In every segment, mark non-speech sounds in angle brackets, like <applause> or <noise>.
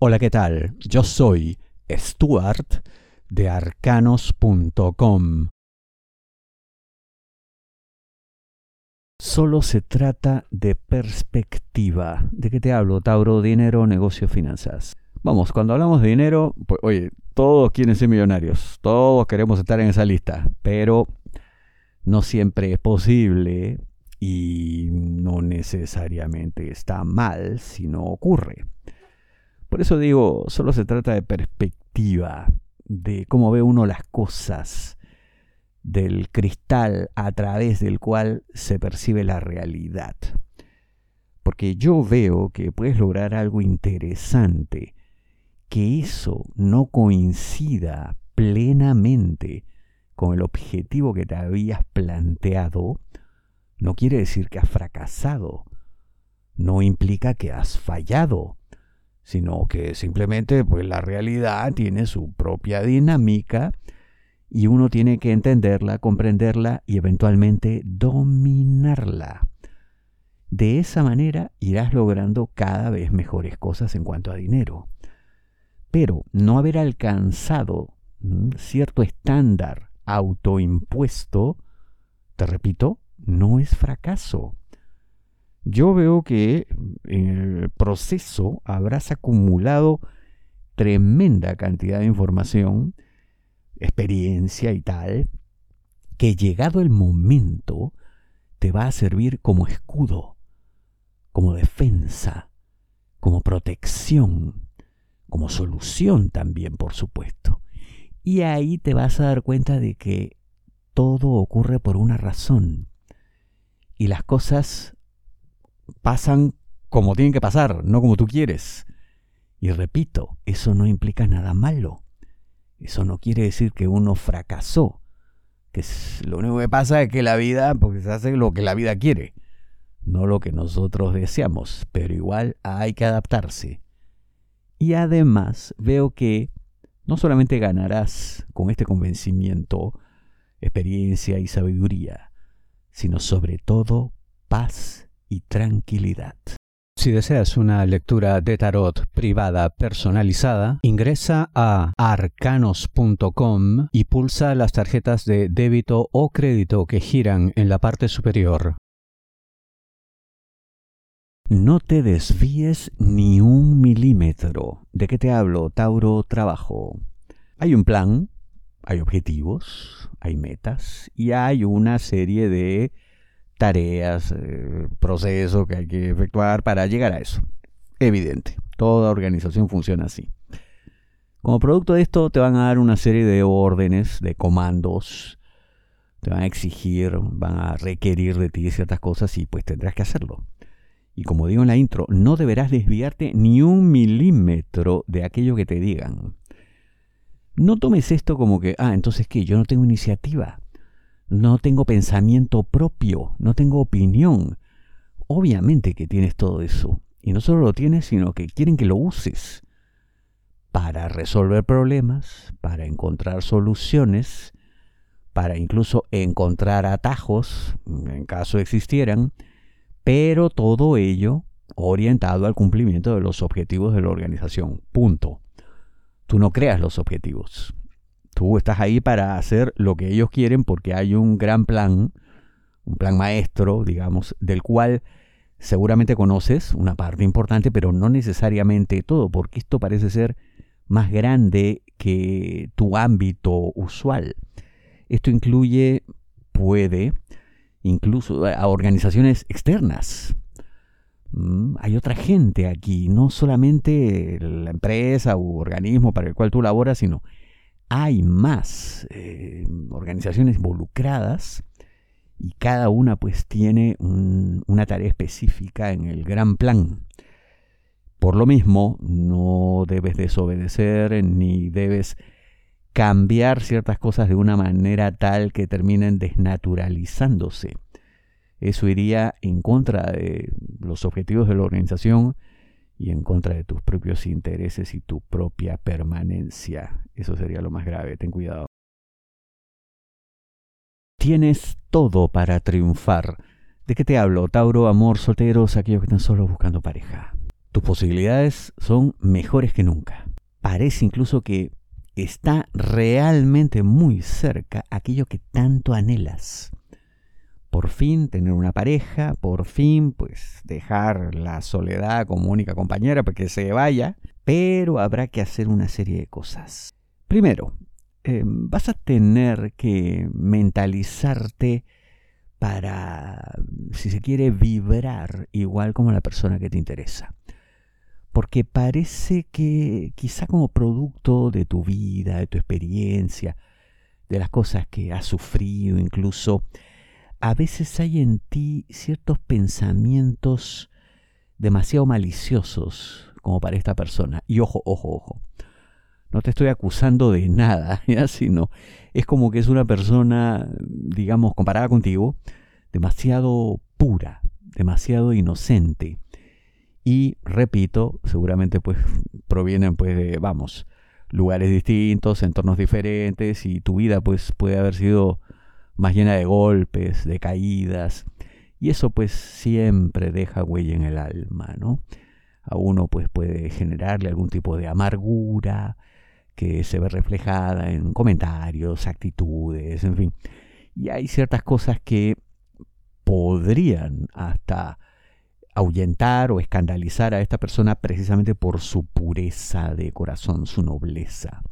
Hola, ¿qué tal? Yo soy Stuart de arcanos.com. Solo se trata de perspectiva. ¿De qué te hablo? Tauro, dinero, negocio, finanzas. Vamos, cuando hablamos de dinero, pues oye, todos quieren ser millonarios, todos queremos estar en esa lista, pero no siempre es posible y no necesariamente está mal si no ocurre. Por eso digo, solo se trata de perspectiva, de cómo ve uno las cosas, del cristal a través del cual se percibe la realidad. Porque yo veo que puedes lograr algo interesante, que eso no coincida plenamente con el objetivo que te habías planteado, no quiere decir que has fracasado, no implica que has fallado sino que simplemente pues la realidad tiene su propia dinámica y uno tiene que entenderla, comprenderla y eventualmente dominarla. De esa manera irás logrando cada vez mejores cosas en cuanto a dinero. Pero no haber alcanzado cierto estándar autoimpuesto, te repito, no es fracaso. Yo veo que en el proceso habrás acumulado tremenda cantidad de información, experiencia y tal, que llegado el momento te va a servir como escudo, como defensa, como protección, como solución también, por supuesto. Y ahí te vas a dar cuenta de que todo ocurre por una razón. Y las cosas pasan como tienen que pasar, no como tú quieres. Y repito, eso no implica nada malo. Eso no quiere decir que uno fracasó. Que lo único que pasa es que la vida, porque hace lo que la vida quiere, no lo que nosotros deseamos, pero igual hay que adaptarse. Y además veo que no solamente ganarás con este convencimiento, experiencia y sabiduría, sino sobre todo paz y tranquilidad. Si deseas una lectura de tarot privada personalizada, ingresa a arcanos.com y pulsa las tarjetas de débito o crédito que giran en la parte superior. No te desvíes ni un milímetro. ¿De qué te hablo, Tauro Trabajo? Hay un plan, hay objetivos, hay metas y hay una serie de tareas, eh, procesos que hay que efectuar para llegar a eso. Evidente, toda organización funciona así. Como producto de esto te van a dar una serie de órdenes, de comandos, te van a exigir, van a requerir de ti ciertas cosas y pues tendrás que hacerlo. Y como digo en la intro, no deberás desviarte ni un milímetro de aquello que te digan. No tomes esto como que, ah, entonces qué, yo no tengo iniciativa no tengo pensamiento propio, no tengo opinión. Obviamente que tienes todo eso. Y no solo lo tienes, sino que quieren que lo uses para resolver problemas, para encontrar soluciones, para incluso encontrar atajos, en caso existieran, pero todo ello orientado al cumplimiento de los objetivos de la organización. Punto. Tú no creas los objetivos. Tú estás ahí para hacer lo que ellos quieren porque hay un gran plan, un plan maestro, digamos, del cual seguramente conoces una parte importante, pero no necesariamente todo, porque esto parece ser más grande que tu ámbito usual. Esto incluye, puede, incluso a organizaciones externas. Mm, hay otra gente aquí, no solamente la empresa u organismo para el cual tú laboras, sino hay más eh, organizaciones involucradas y cada una pues tiene una tarea específica en el gran plan. Por lo mismo, no debes desobedecer ni debes cambiar ciertas cosas de una manera tal que terminen desnaturalizándose. Eso iría en contra de los objetivos de la organización y en contra de tus propios intereses y tu propia permanencia. Eso sería lo más grave, ten cuidado. Tienes todo para triunfar. ¿De qué te hablo? Tauro, amor, solteros, aquellos que están solo buscando pareja. Tus posibilidades son mejores que nunca. Parece incluso que está realmente muy cerca aquello que tanto anhelas. Por fin tener una pareja, por fin pues dejar la soledad como única compañera para que se vaya, pero habrá que hacer una serie de cosas. Primero, eh, vas a tener que mentalizarte para, si se quiere, vibrar igual como la persona que te interesa porque parece que quizá como producto de tu vida, de tu experiencia, de las cosas que has sufrido incluso, a veces hay en ti ciertos pensamientos demasiado maliciosos como para esta persona. Y ojo, ojo, ojo. No te estoy acusando de nada, <laughs> ¿ya? sino es como que es una persona, digamos, comparada contigo, demasiado pura, demasiado inocente y repito, seguramente pues provienen pues de, vamos, lugares distintos, entornos diferentes y tu vida pues puede haber sido más llena de golpes, de caídas y eso pues siempre deja huella en el alma, ¿no? A uno pues puede generarle algún tipo de amargura que se ve reflejada en comentarios, actitudes, en fin. Y hay ciertas cosas que podrían hasta ahuyentar o escandalizar a esta persona precisamente por su pureza de corazón, su nobleza.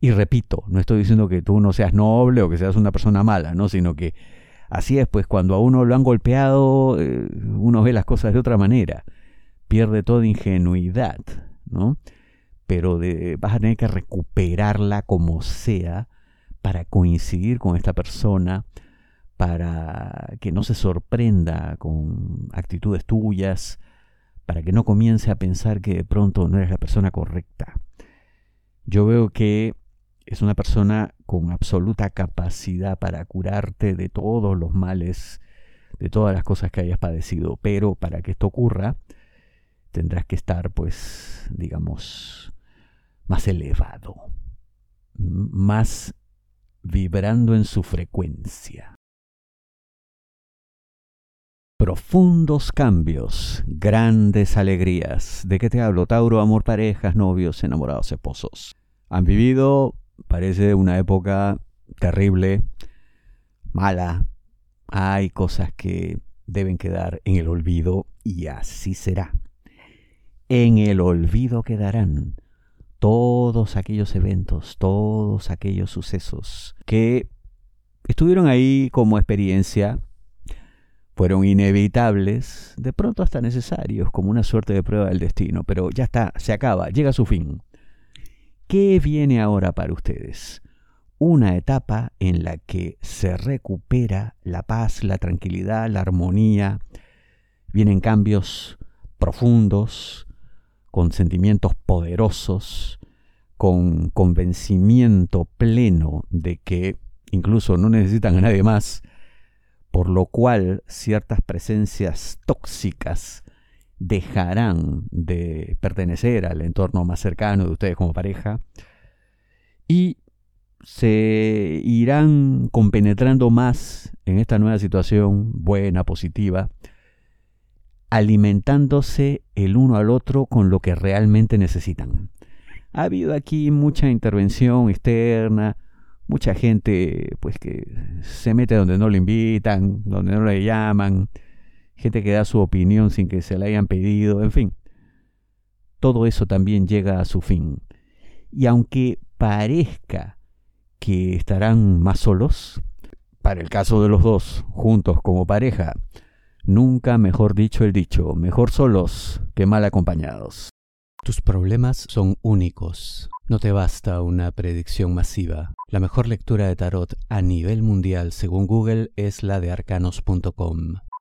Y repito, no estoy diciendo que tú no seas noble o que seas una persona mala, ¿no? sino que así es, pues cuando a uno lo han golpeado, eh, uno ve las cosas de otra manera, pierde toda ingenuidad, ¿no? Pero vas a tener que recuperarla como sea para coincidir con esta persona, para que no se sorprenda con actitudes tuyas, para que no comience a pensar que de pronto no eres la persona correcta. Yo veo que es una persona con absoluta capacidad para curarte de todos los males, de todas las cosas que hayas padecido, pero para que esto ocurra, tendrás que estar, pues, digamos, más elevado, más vibrando en su frecuencia. Profundos cambios, grandes alegrías. ¿De qué te hablo? Tauro, amor, parejas, novios, enamorados, esposos. Han vivido, parece, una época terrible, mala. Hay cosas que deben quedar en el olvido y así será. En el olvido quedarán todos aquellos eventos, todos aquellos sucesos que estuvieron ahí como experiencia fueron inevitables, de pronto hasta necesarios, como una suerte de prueba del destino, pero ya está, se acaba, llega a su fin. ¿Qué viene ahora para ustedes? Una etapa en la que se recupera la paz, la tranquilidad, la armonía, vienen cambios profundos, con sentimientos poderosos, con convencimiento pleno de que incluso no necesitan a nadie más, por lo cual ciertas presencias tóxicas dejarán de pertenecer al entorno más cercano de ustedes como pareja y se irán compenetrando más en esta nueva situación buena, positiva, alimentándose el uno al otro con lo que realmente necesitan. Ha habido aquí mucha intervención externa, mucha gente pues que se mete donde no le invitan, donde no le llaman, gente que da su opinión sin que se la hayan pedido, en fin. Todo eso también llega a su fin. Y aunque parezca que estarán más solos, para el caso de los dos, juntos como pareja, nunca mejor dicho el dicho, mejor solos que mal acompañados. Tus problemas son únicos. No te basta una predicción masiva. La mejor lectura de tarot a nivel mundial según Google es la de arcanos.com.